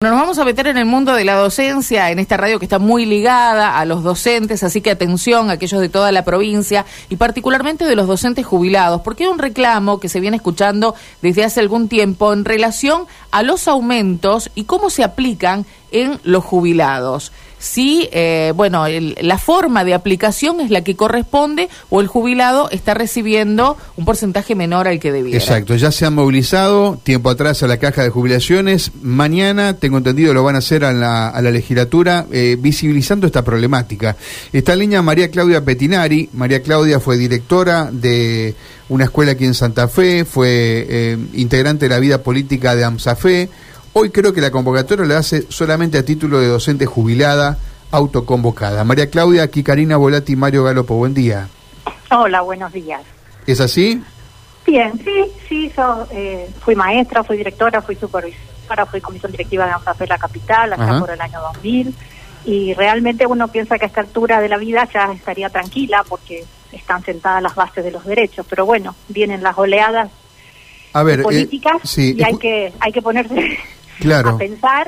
Nos vamos a meter en el mundo de la docencia, en esta radio que está muy ligada a los docentes, así que atención a aquellos de toda la provincia y particularmente de los docentes jubilados, porque hay un reclamo que se viene escuchando desde hace algún tiempo en relación a los aumentos y cómo se aplican en los jubilados si, eh, bueno, la forma de aplicación es la que corresponde o el jubilado está recibiendo un porcentaje menor al que debía. Exacto, ya se han movilizado tiempo atrás a la caja de jubilaciones. Mañana, tengo entendido, lo van a hacer a la, a la legislatura eh, visibilizando esta problemática. Está en línea María Claudia Petinari. María Claudia fue directora de una escuela aquí en Santa Fe, fue eh, integrante de la vida política de AMSAFE Hoy creo que la convocatoria la hace solamente a título de docente jubilada autoconvocada. María Claudia, aquí Karina Volati Mario Galopo, buen día. Hola, buenos días. ¿Es así? Bien, sí, sí, eh, fui maestra, fui directora, fui supervisora, fui comisión directiva de ANFAFE La Capital hasta por el año 2000 y realmente uno piensa que a esta altura de la vida ya estaría tranquila porque están sentadas las bases de los derechos, pero bueno, vienen las oleadas a ver, eh, políticas y hay que hay que ponerse claro. a pensar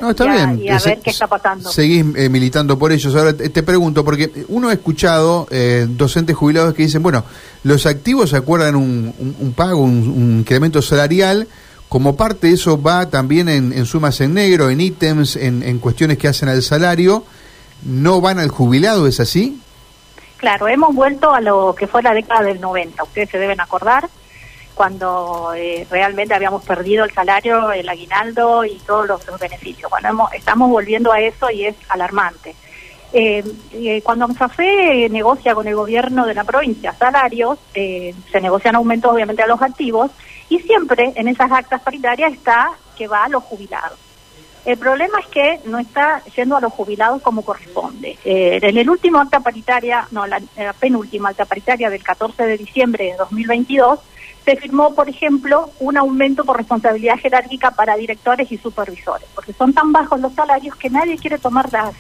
y, a, ver qué está pasando. Seguís eh, militando por ellos. Ahora te, pregunto, porque uno ha escuchado eh, docentes jubilados que dicen, bueno, los activos acuerdan un, pago, un, incremento salarial, como parte de eso va también en, sumas en negro, en ítems, en, en cuestiones que hacen al salario, ¿no van al jubilado, es así? Claro, hemos vuelto a lo que fue la década del 90, ustedes se deben acordar, cuando eh, realmente habíamos perdido el salario, el aguinaldo y todos los, beneficios. Bueno, estamos volviendo a eso y es alarmante. Eh, eh, cuando AMSAFE negocia con el gobierno de la provincia salarios, se negocian aumentos obviamente a los activos y siempre en esas actas paritarias está que va a los jubilados. El problema es que no está yendo a los jubilados como corresponde. en el último acta paritaria, no, la, la penúltima acta paritaria del 14 de diciembre de 2022, se firmó, por ejemplo, un aumento por responsabilidad jerárquica para directores y supervisores, porque son tan bajos los salarios que nadie quiere tomar las,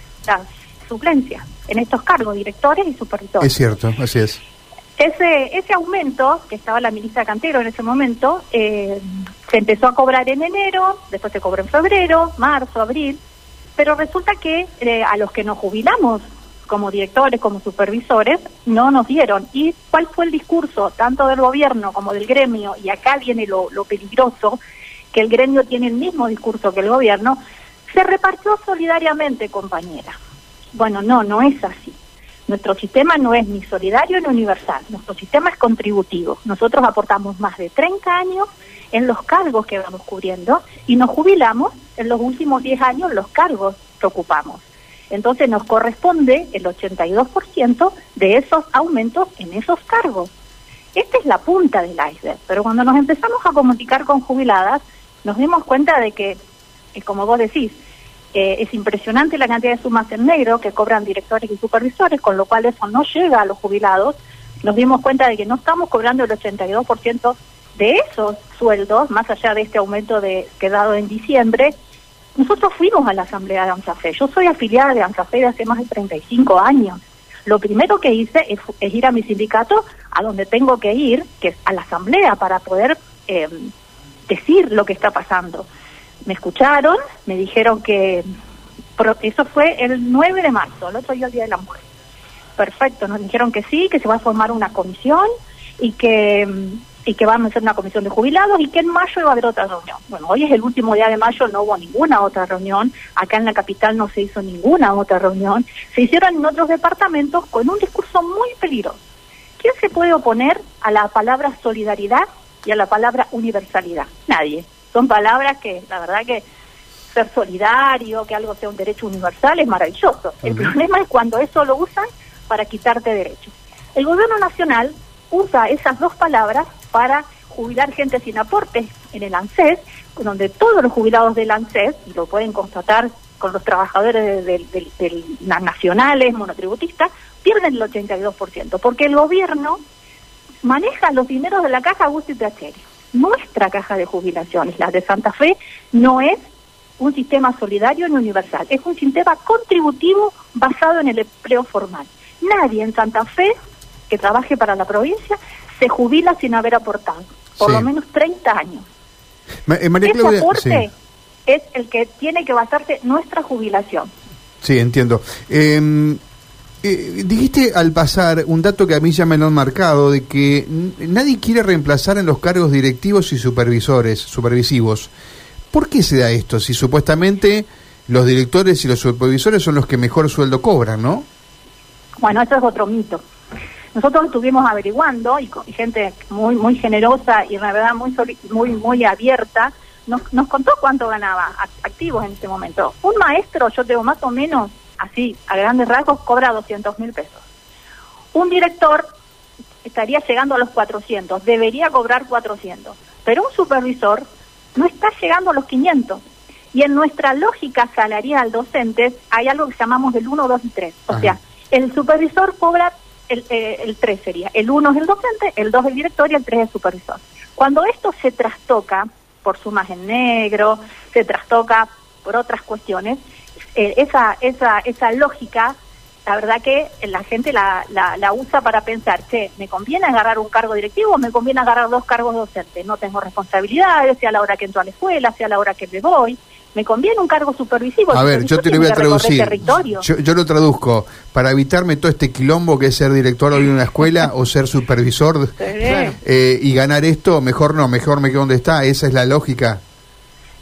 suplencias en estos cargos, directores y supervisores. Es cierto, así es. Ese, ese aumento, que estaba la ministra Cantero en ese momento, eh, se empezó a cobrar en enero, después se cobró en febrero, marzo, abril, pero resulta que eh, a los que nos jubilamos como directores, como supervisores, no nos dieron. ¿Y cuál fue el discurso tanto del gobierno como del gremio? Y acá viene lo, peligroso, que el gremio tiene el mismo discurso que el gobierno, se repartió solidariamente, compañera. Bueno, no, no es así. Nuestro sistema no es ni solidario ni universal, nuestro sistema es contributivo. Nosotros aportamos más de 30 años en los cargos que vamos cubriendo y nos jubilamos en los últimos 10 años los cargos que ocupamos. Entonces nos corresponde el 82% de esos aumentos en esos cargos. Esta es la punta del iceberg, pero cuando nos empezamos a comunicar con jubiladas, nos dimos cuenta de que, eh, como vos decís, eh, es impresionante la cantidad de sumas en negro que cobran directores y supervisores, con lo cual eso no llega a los jubilados. Nos dimos cuenta de que no estamos cobrando el 82% de esos sueldos, más allá de este aumento de quedado en diciembre, nosotros fuimos a la asamblea de ANSAFE. Yo soy afiliada de ANSAFE de hace más de 35 años. Lo primero que hice es, ir a mi sindicato a donde tengo que ir, que es a la asamblea, para poder em, decir lo que está pasando. Me escucharon, me dijeron que eso fue el 9 de marzo, el otro día el Día de la Mujer. Perfecto, nos dijeron que sí, que se va a formar una comisión y que em, y que van a hacer una comisión de jubilados y que en mayo iba a haber otra reunión. Bueno, hoy es el último día de mayo, no hubo ninguna otra reunión, acá en la capital no se hizo ninguna otra reunión, se hicieron en otros departamentos con un discurso muy peligroso. ¿Quién se puede oponer a la palabra solidaridad y a la palabra universalidad? Nadie. Son palabras que, la verdad que ser solidario, que algo sea un derecho universal es maravilloso. El problema es cuando eso lo usan para quitarte derechos. El gobierno nacional usa esas dos palabras para jubilar gente sin aportes en el ANSES, donde todos los jubilados del ANSES, y lo pueden constatar con los trabajadores de, las nacionales, monotributistas, pierden el 82%, porque el gobierno maneja los dineros de la caja Agustín y Nuestra caja de jubilaciones, la de Santa Fe, no es un sistema solidario ni universal, es un sistema contributivo basado en el empleo formal. Nadie en Santa Fe que trabaje para la provincia se jubila sin haber aportado, por lo menos 30 años. Eh, Ese aporte es el que tiene que basarse nuestra jubilación. Sí, entiendo. Em, eh, dijiste al pasar un dato que a mí ya me lo han marcado, de que nadie quiere reemplazar en los cargos directivos y supervisores, supervisivos. ¿Por qué se da esto? Si supuestamente los directores y los supervisores son los que mejor sueldo cobran, ¿no? Bueno, eso es otro mito. Nosotros estuvimos averiguando y, gente muy muy generosa y la verdad muy muy muy abierta nos, nos contó cuánto ganaba activos en ese momento. Un maestro, yo tengo más o menos así, a grandes rasgos, cobra 200 mil pesos. Un director estaría llegando a los 400, debería cobrar 400, pero un supervisor no está llegando a los 500. Y en nuestra lógica salarial docentes hay algo que llamamos el 1, 2 y 3. O sea, el supervisor cobra el, eh, el 3 sería. El 1 es el docente, el 2 es el director y el 3 es el supervisor. Cuando esto se trastoca por sumas en negro, se trastoca por otras cuestiones, eh, esa, esa, esa lógica, la verdad que la gente la, la, usa para pensar, che, ¿me conviene agarrar un cargo directivo o me conviene agarrar dos cargos docentes? No tengo responsabilidades, sea la hora que entro a la escuela, sea a la hora que me voy. ¿Me conviene un cargo supervisivo? A ver, yo te lo voy a traducir. Yo, lo traduzco. Para evitarme todo este quilombo que es ser director de una escuela o ser supervisor eh, y ganar esto, mejor no, mejor me quedo donde está. Esa es la lógica.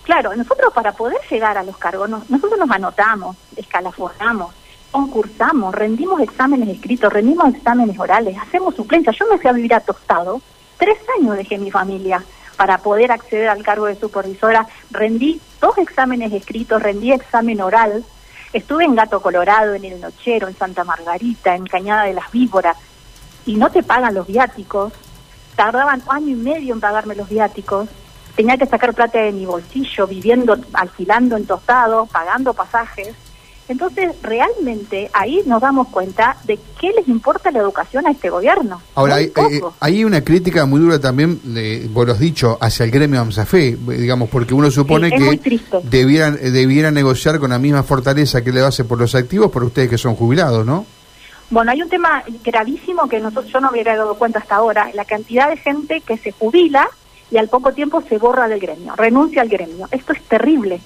Claro, nosotros para poder llegar a los cargos, nosotros nos anotamos, escalafonamos, concursamos, rendimos exámenes escritos, rendimos exámenes orales, hacemos suplencia. Yo me fui a vivir a Tostado, tres años dejé mi familia para poder acceder al cargo de supervisora. Rendí dos exámenes escritos, rendí examen oral, estuve en Gato Colorado, en El Nochero, en Santa Margarita, en Cañada de las Víboras, y no te pagan los viáticos. Tardaban año y medio en pagarme los viáticos tenía que sacar plata de mi bolsillo, viviendo, alquilando en tostado, pagando pasajes. Entonces, realmente ahí nos damos cuenta de qué les importa la educación a este gobierno. Ahora, hay, eh, hay, una crítica muy dura también, de, vos lo has dicho, hacia el gremio AMSAFE, digamos, porque uno supone que debieran, debieran negociar con la misma fortaleza que le hace por los activos, por ustedes que son jubilados, ¿no? Bueno, hay un tema gravísimo que nosotros, yo no me hubiera dado cuenta hasta ahora, la cantidad de gente que se jubila y al poco tiempo se borra del gremio, renuncia al gremio. Esto es terrible,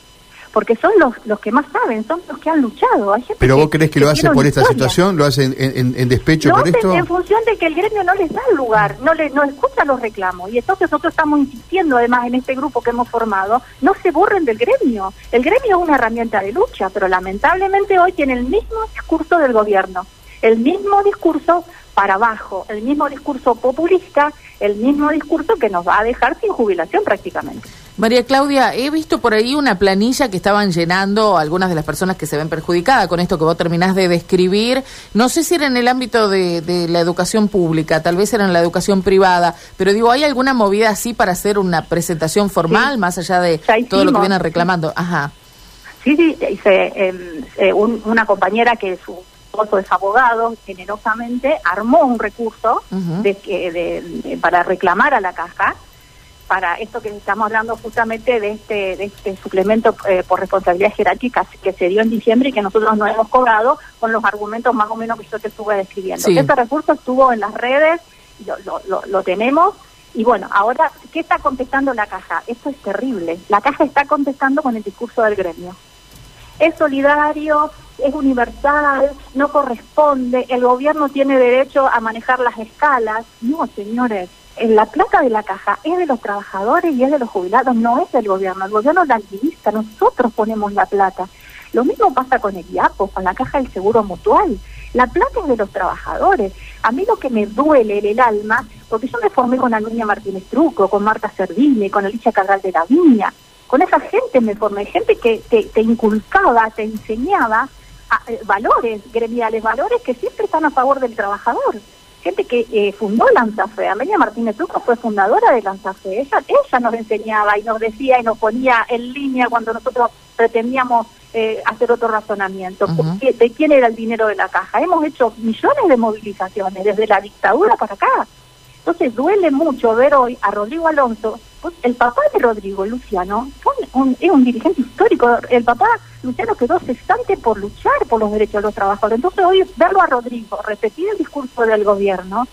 porque son los, los que más saben, son los que han luchado. ¿Pero vos crees que, lo hace por esta situación? ¿Lo hacen en, despecho por esto? en función de que el gremio no les da lugar, no, le, no escucha los reclamos. Y entonces nosotros estamos insistiendo, además, en este grupo que hemos formado, no se borren del gremio. El gremio es una herramienta de lucha, pero lamentablemente hoy tiene el mismo discurso del gobierno, el mismo discurso para abajo, el mismo discurso populista, el mismo discurso que nos va a dejar sin jubilación prácticamente. María Claudia, he visto por ahí una planilla que estaban llenando algunas de las personas que se ven perjudicadas con esto que vos terminás de describir. No sé si era en el ámbito de, la educación pública, tal vez era en la educación privada, pero digo, ¿hay alguna movida así para hacer una presentación formal más allá de todo lo que vienen reclamando? Ajá. Sí, sí, hice em, eh, una compañera que su esposo es abogado, generosamente armó un recurso de, de, para reclamar a la caja para esto que estamos hablando justamente de este, de este suplemento eh, por responsabilidad jerárquica que se dio en diciembre y que nosotros no hemos cobrado con los argumentos más o menos que yo te estuve describiendo. Este recurso estuvo en las redes, lo, lo, lo tenemos y bueno, ahora, ¿qué está contestando la caja? Esto es terrible. La caja está contestando con el discurso del gremio. Es solidario, es universal, no corresponde, el gobierno tiene derecho a manejar las escalas. No, señores, la plata de la caja es de los trabajadores y es de los jubilados, no es del gobierno. El gobierno la administra, nosotros ponemos la plata. Lo mismo pasa con el IAPO, con la caja del seguro mutual. La plata es de los trabajadores. A mí lo que me duele en el alma, porque yo me formé con Anuña Martínez Truco, con Marta Servini, con Alicia Cabral de la Viña. Con esa gente me formé, gente que te inculcaba, te enseñaba eh, valores gremiales, valores que siempre están a favor del trabajador. Gente que eh, fundó Lanzafe, Amelia Martínez Truco fue fundadora de Lanzafe, ella, ella nos enseñaba y nos decía y nos ponía en línea cuando nosotros pretendíamos eh, hacer otro razonamiento. ¿De quién era el dinero de la caja? Hemos hecho millones de movilizaciones desde la dictadura para acá. Entonces duele mucho ver hoy a Rodrigo Alonso, pues, el papá de Rodrigo, Luciano, es un dirigente histórico. El papá Luciano quedó cesante por luchar por los derechos de los trabajadores. Entonces hoy verlo a Rodrigo repetir el discurso del gobierno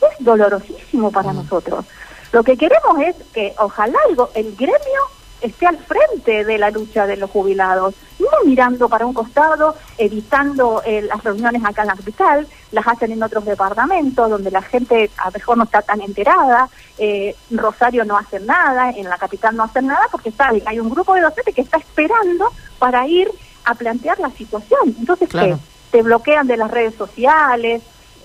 es dolorosísimo para mm. nosotros. Lo que queremos es que ojalá el, el gremio esté al frente de la lucha de los jubilados, no mirando para un costado, evitando eh, las reuniones acá en la capital, las hacen en otros departamentos donde la gente a lo mejor no está tan enterada, eh, Rosario no hace nada, en la capital no hacen nada porque saben que hay un grupo de docentes que está esperando para ir a plantear la situación. Entonces, ¿qué? Te bloquean de las redes sociales,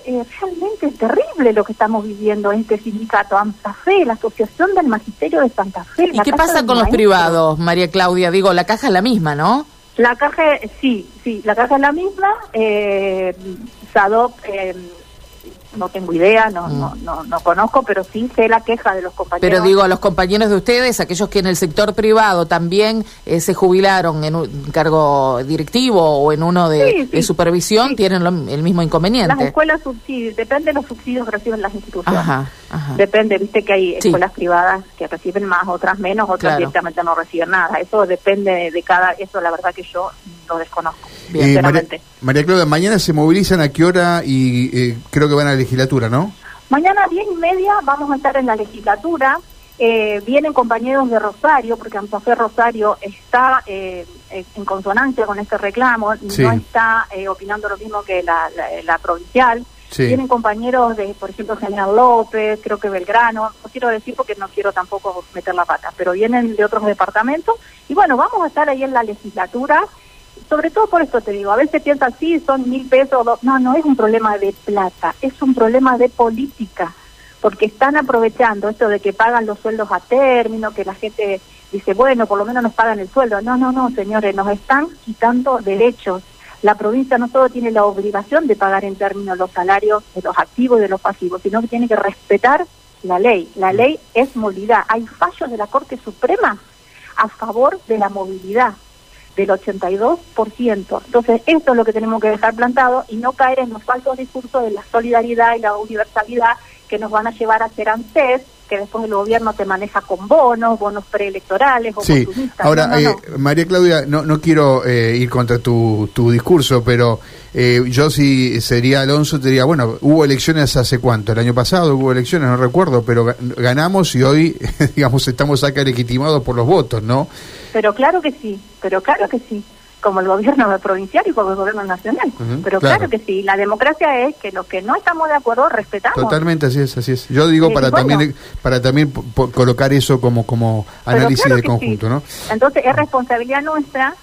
eh, realmente es terrible lo que estamos viviendo en este sindicato Santa Fe, la Asociación del Magisterio de Santa Fe. ¿Y qué pasa con los privados, María Claudia? Digo, la caja es la misma, ¿no? La caja, sí, sí, la caja es la misma. Eh, SADOP eh, no tengo idea, no, mm. no, no, no, conozco, pero sí sé la queja de los compañeros. Pero digo, a los compañeros de ustedes, aquellos que en el sector privado también eh, se jubilaron en un cargo directivo o en uno de, supervisión, tienen el mismo inconveniente. Las escuelas subsidios, depende de los subsidios que reciben las instituciones. Depende, viste que hay escuelas privadas que reciben más, otras menos, otras directamente no reciben nada. Eso depende de cada, eso la verdad que yo lo desconozco. Bien, María, Claudia, mañana se movilizan a qué hora y eh, creo que van a la legislatura, ¿no? Mañana a diez y media vamos a estar en la legislatura. Eh, vienen compañeros de Rosario, porque Fe Rosario está eh, en consonancia con este reclamo, no está opinando lo mismo que la, provincial. Vienen compañeros de, por ejemplo, General López, creo que Belgrano, no quiero decir porque no quiero tampoco meter la pata, pero vienen de otros departamentos. Y bueno, vamos a estar ahí en la legislatura sobre todo por esto te digo, a veces piensan, sí, son mil pesos, no, no es un problema de plata, es un problema de política, porque están aprovechando esto de que pagan los sueldos a término, que la gente dice, bueno, por lo menos nos pagan el sueldo. No, no, no, señores, nos están quitando derechos. La provincia no solo tiene la obligación de pagar en términos los salarios de los activos y de los pasivos, sino que tiene que respetar la ley. La ley es movilidad. Hay fallos de la Corte Suprema a favor de la movilidad del 82%. Entonces, esto es lo que tenemos que dejar plantado y no caer en los falsos discursos de la solidaridad y la universalidad que nos van a llevar a ser ANSES, que después el gobierno te maneja con bonos, bonos preelectorales o Sí, ahora, eh, María Claudia, no, no quiero eh, ir contra tu, tu discurso, pero eh, yo si sería Alonso te diría, bueno, hubo elecciones hace cuánto, el año pasado hubo elecciones, no recuerdo, pero ganamos y hoy, digamos, estamos acá legitimados por los votos, ¿no? Pero claro que sí, pero claro que sí como el gobierno provincial y como el gobierno nacional. Pero claro. que sí, la democracia es que los que no estamos de acuerdo respetamos. Totalmente, así es, así es. Yo digo para también para también colocar eso como como análisis de conjunto, ¿no? Entonces es responsabilidad nuestra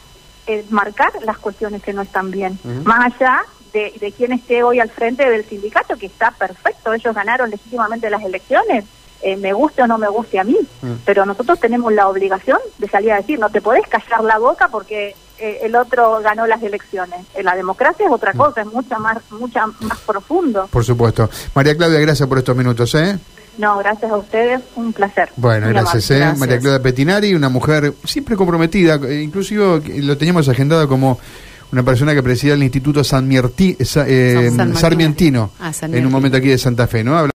eh, marcar las cuestiones que no están bien, más allá de, de quién esté hoy al frente del sindicato, que está perfecto, ellos ganaron legítimamente las elecciones, eh, me guste o no me guste a mí, pero nosotros tenemos la obligación de salir a decir, no te podés callar la boca porque eh, el otro ganó las elecciones. En eh, la democracia es otra mm. cosa, es mucho más, mucha más profundo. Por supuesto. María Claudia, gracias por estos minutos, ¿eh? No, gracias a ustedes, un placer. Bueno, gracias, ¿eh? María Claudia Petinari, una mujer siempre comprometida, eh, inclusive lo teníamos agendado como una persona que preside el Instituto San Sarmientino, ah, en un momento aquí de Santa Fe, ¿no?